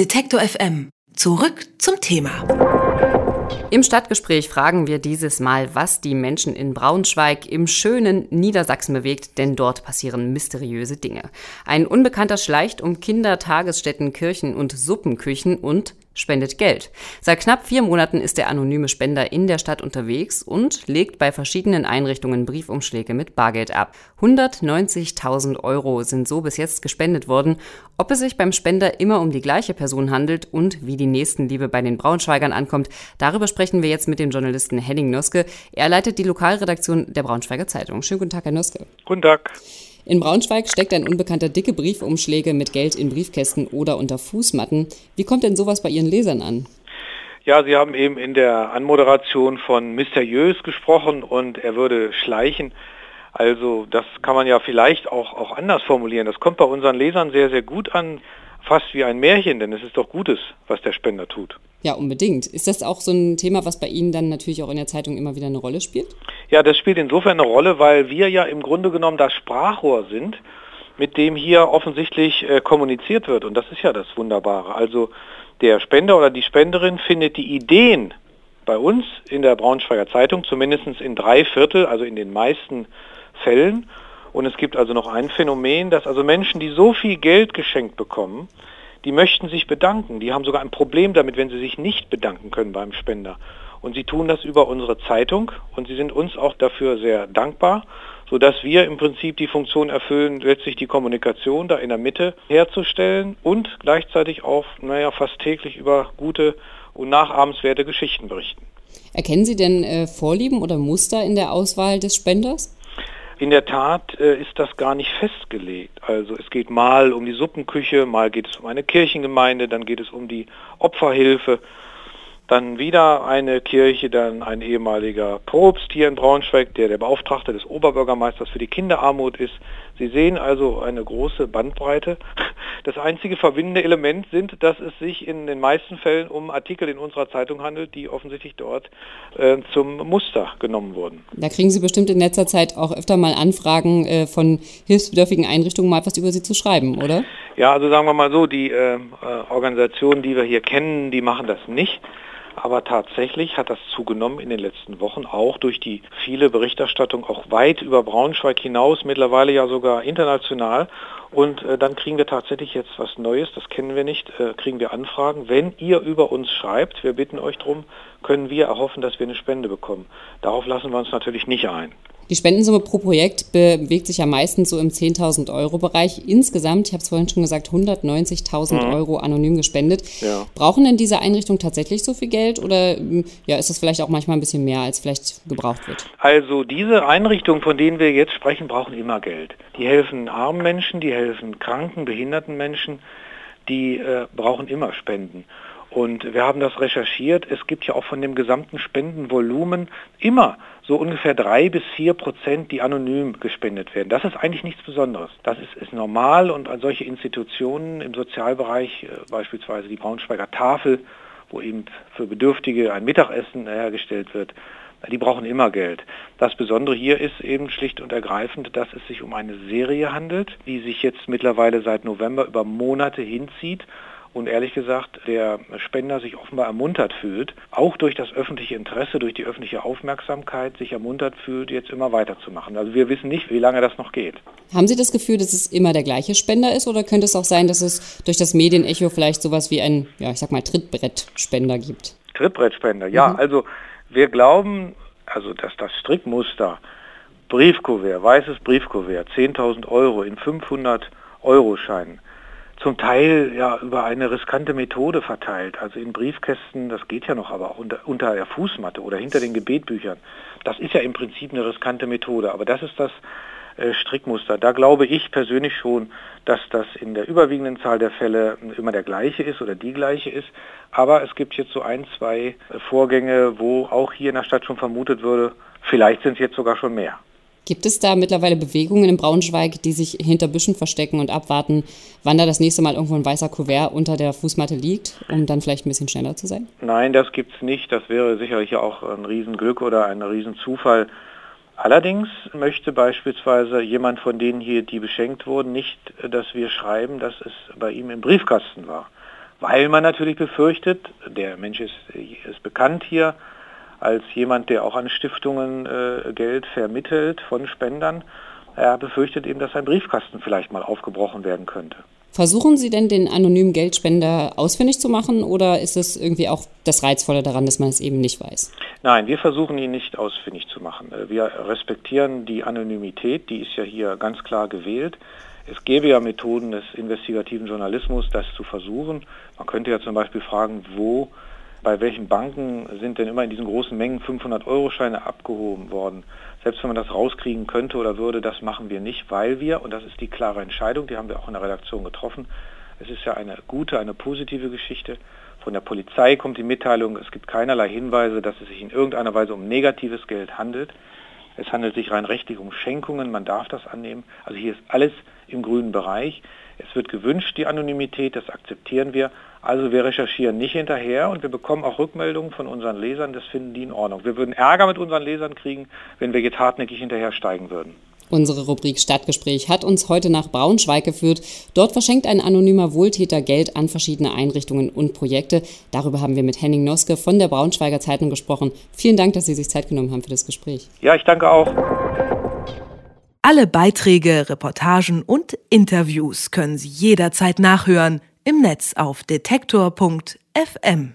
Detektor FM. Zurück zum Thema. Im Stadtgespräch fragen wir dieses Mal, was die Menschen in Braunschweig im schönen Niedersachsen bewegt, denn dort passieren mysteriöse Dinge. Ein Unbekannter schleicht um Kinder, Tagesstätten, Kirchen und Suppenküchen und spendet Geld. Seit knapp vier Monaten ist der anonyme Spender in der Stadt unterwegs und legt bei verschiedenen Einrichtungen Briefumschläge mit Bargeld ab. 190.000 Euro sind so bis jetzt gespendet worden. Ob es sich beim Spender immer um die gleiche Person handelt und wie die Nächstenliebe bei den Braunschweigern ankommt, darüber sprechen wir jetzt mit dem Journalisten Henning Noske. Er leitet die Lokalredaktion der Braunschweiger Zeitung. Schönen guten Tag, Herr Noske. Guten Tag. In Braunschweig steckt ein Unbekannter dicke Briefumschläge mit Geld in Briefkästen oder unter Fußmatten. Wie kommt denn sowas bei Ihren Lesern an? Ja, Sie haben eben in der Anmoderation von mysteriös gesprochen und er würde schleichen. Also das kann man ja vielleicht auch, auch anders formulieren. Das kommt bei unseren Lesern sehr, sehr gut an fast wie ein Märchen, denn es ist doch Gutes, was der Spender tut. Ja, unbedingt. Ist das auch so ein Thema, was bei Ihnen dann natürlich auch in der Zeitung immer wieder eine Rolle spielt? Ja, das spielt insofern eine Rolle, weil wir ja im Grunde genommen das Sprachrohr sind, mit dem hier offensichtlich äh, kommuniziert wird. Und das ist ja das Wunderbare. Also der Spender oder die Spenderin findet die Ideen bei uns in der Braunschweiger Zeitung, zumindest in drei Viertel, also in den meisten Fällen. Und es gibt also noch ein Phänomen, dass also Menschen, die so viel Geld geschenkt bekommen, die möchten sich bedanken. Die haben sogar ein Problem damit, wenn sie sich nicht bedanken können beim Spender. Und sie tun das über unsere Zeitung und sie sind uns auch dafür sehr dankbar, sodass wir im Prinzip die Funktion erfüllen, letztlich die Kommunikation da in der Mitte herzustellen und gleichzeitig auch, naja, fast täglich über gute und nachahmenswerte Geschichten berichten. Erkennen Sie denn äh, Vorlieben oder Muster in der Auswahl des Spenders? In der Tat äh, ist das gar nicht festgelegt. Also es geht mal um die Suppenküche, mal geht es um eine Kirchengemeinde, dann geht es um die Opferhilfe, dann wieder eine Kirche, dann ein ehemaliger Propst hier in Braunschweig, der der Beauftragte des Oberbürgermeisters für die Kinderarmut ist. Sie sehen also eine große Bandbreite. Das einzige verbindende Element sind, dass es sich in den meisten Fällen um Artikel in unserer Zeitung handelt, die offensichtlich dort äh, zum Muster genommen wurden. Da kriegen Sie bestimmt in letzter Zeit auch öfter mal Anfragen äh, von hilfsbedürftigen Einrichtungen, mal was über Sie zu schreiben, oder? Ja, also sagen wir mal so, die äh, äh Organisationen, die wir hier kennen, die machen das nicht. Aber tatsächlich hat das zugenommen in den letzten Wochen, auch durch die viele Berichterstattung, auch weit über Braunschweig hinaus, mittlerweile ja sogar international. Und äh, dann kriegen wir tatsächlich jetzt was Neues, das kennen wir nicht, äh, kriegen wir Anfragen. Wenn ihr über uns schreibt, wir bitten euch darum, können wir erhoffen, dass wir eine Spende bekommen. Darauf lassen wir uns natürlich nicht ein. Die Spendensumme pro Projekt bewegt sich ja meistens so im 10.000 Euro Bereich. Insgesamt, ich habe es vorhin schon gesagt, 190.000 mhm. Euro anonym gespendet. Ja. Brauchen denn diese Einrichtungen tatsächlich so viel Geld oder ja, ist das vielleicht auch manchmal ein bisschen mehr, als vielleicht gebraucht wird? Also diese Einrichtungen, von denen wir jetzt sprechen, brauchen immer Geld. Die helfen armen Menschen, die helfen kranken, behinderten Menschen, die äh, brauchen immer Spenden. Und wir haben das recherchiert. Es gibt ja auch von dem gesamten Spendenvolumen immer so ungefähr drei bis vier Prozent, die anonym gespendet werden. Das ist eigentlich nichts Besonderes. Das ist, ist normal und an solche Institutionen im Sozialbereich, äh, beispielsweise die Braunschweiger Tafel, wo eben für Bedürftige ein Mittagessen hergestellt wird, die brauchen immer Geld. Das Besondere hier ist eben schlicht und ergreifend, dass es sich um eine Serie handelt, die sich jetzt mittlerweile seit November über Monate hinzieht und ehrlich gesagt der Spender sich offenbar ermuntert fühlt, auch durch das öffentliche Interesse, durch die öffentliche Aufmerksamkeit sich ermuntert fühlt, jetzt immer weiterzumachen. Also wir wissen nicht, wie lange das noch geht. Haben Sie das Gefühl, dass es immer der gleiche Spender ist oder könnte es auch sein, dass es durch das Medienecho vielleicht sowas wie ein, ja, ich sag mal, Trittbrettspender gibt? Trittbrettspender, ja. Mhm. Also wir glauben, also dass das Strickmuster Briefkuvert, weißes Briefkuvert, 10.000 Euro in 500 Euro Scheinen, zum Teil ja über eine riskante Methode verteilt, also in Briefkästen, das geht ja noch, aber auch unter, unter der Fußmatte oder hinter den Gebetbüchern. Das ist ja im Prinzip eine riskante Methode, aber das ist das äh, Strickmuster. Da glaube ich persönlich schon, dass das in der überwiegenden Zahl der Fälle immer der gleiche ist oder die gleiche ist. Aber es gibt jetzt so ein, zwei Vorgänge, wo auch hier in der Stadt schon vermutet würde, vielleicht sind es jetzt sogar schon mehr. Gibt es da mittlerweile Bewegungen in Braunschweig, die sich hinter Büschen verstecken und abwarten, wann da das nächste Mal irgendwo ein weißer Kuvert unter der Fußmatte liegt, um dann vielleicht ein bisschen schneller zu sein? Nein, das gibt es nicht. Das wäre sicherlich auch ein Riesenglück oder ein Riesenzufall. Allerdings möchte beispielsweise jemand von denen hier, die beschenkt wurden, nicht, dass wir schreiben, dass es bei ihm im Briefkasten war. weil man natürlich befürchtet, der Mensch ist, ist bekannt hier als jemand, der auch an Stiftungen äh, Geld vermittelt von Spendern. Er befürchtet eben, dass sein Briefkasten vielleicht mal aufgebrochen werden könnte. Versuchen Sie denn, den anonymen Geldspender ausfindig zu machen oder ist es irgendwie auch das Reizvolle daran, dass man es eben nicht weiß? Nein, wir versuchen ihn nicht ausfindig zu machen. Äh, wir respektieren die Anonymität, die ist ja hier ganz klar gewählt. Es gäbe ja Methoden des investigativen Journalismus, das zu versuchen. Man könnte ja zum Beispiel fragen, wo, bei welchen Banken sind denn immer in diesen großen Mengen 500-Euro-Scheine abgehoben worden. Selbst wenn man das rauskriegen könnte oder würde, das machen wir nicht, weil wir, und das ist die klare Entscheidung, die haben wir auch in der Redaktion getroffen, es ist ja eine gute, eine positive Geschichte. Von der Polizei kommt die Mitteilung, es gibt keinerlei Hinweise, dass es sich in irgendeiner Weise um negatives Geld handelt. Es handelt sich rein rechtlich um Schenkungen, man darf das annehmen. Also hier ist alles im grünen Bereich. Es wird gewünscht, die Anonymität, das akzeptieren wir. Also wir recherchieren nicht hinterher und wir bekommen auch Rückmeldungen von unseren Lesern, das finden die in Ordnung. Wir würden Ärger mit unseren Lesern kriegen, wenn wir jetzt hartnäckig hinterher steigen würden. Unsere Rubrik Stadtgespräch hat uns heute nach Braunschweig geführt. Dort verschenkt ein anonymer Wohltäter Geld an verschiedene Einrichtungen und Projekte. Darüber haben wir mit Henning Noske von der Braunschweiger Zeitung gesprochen. Vielen Dank, dass Sie sich Zeit genommen haben für das Gespräch. Ja, ich danke auch. Alle Beiträge, Reportagen und Interviews können Sie jederzeit nachhören im Netz auf detektor.fm.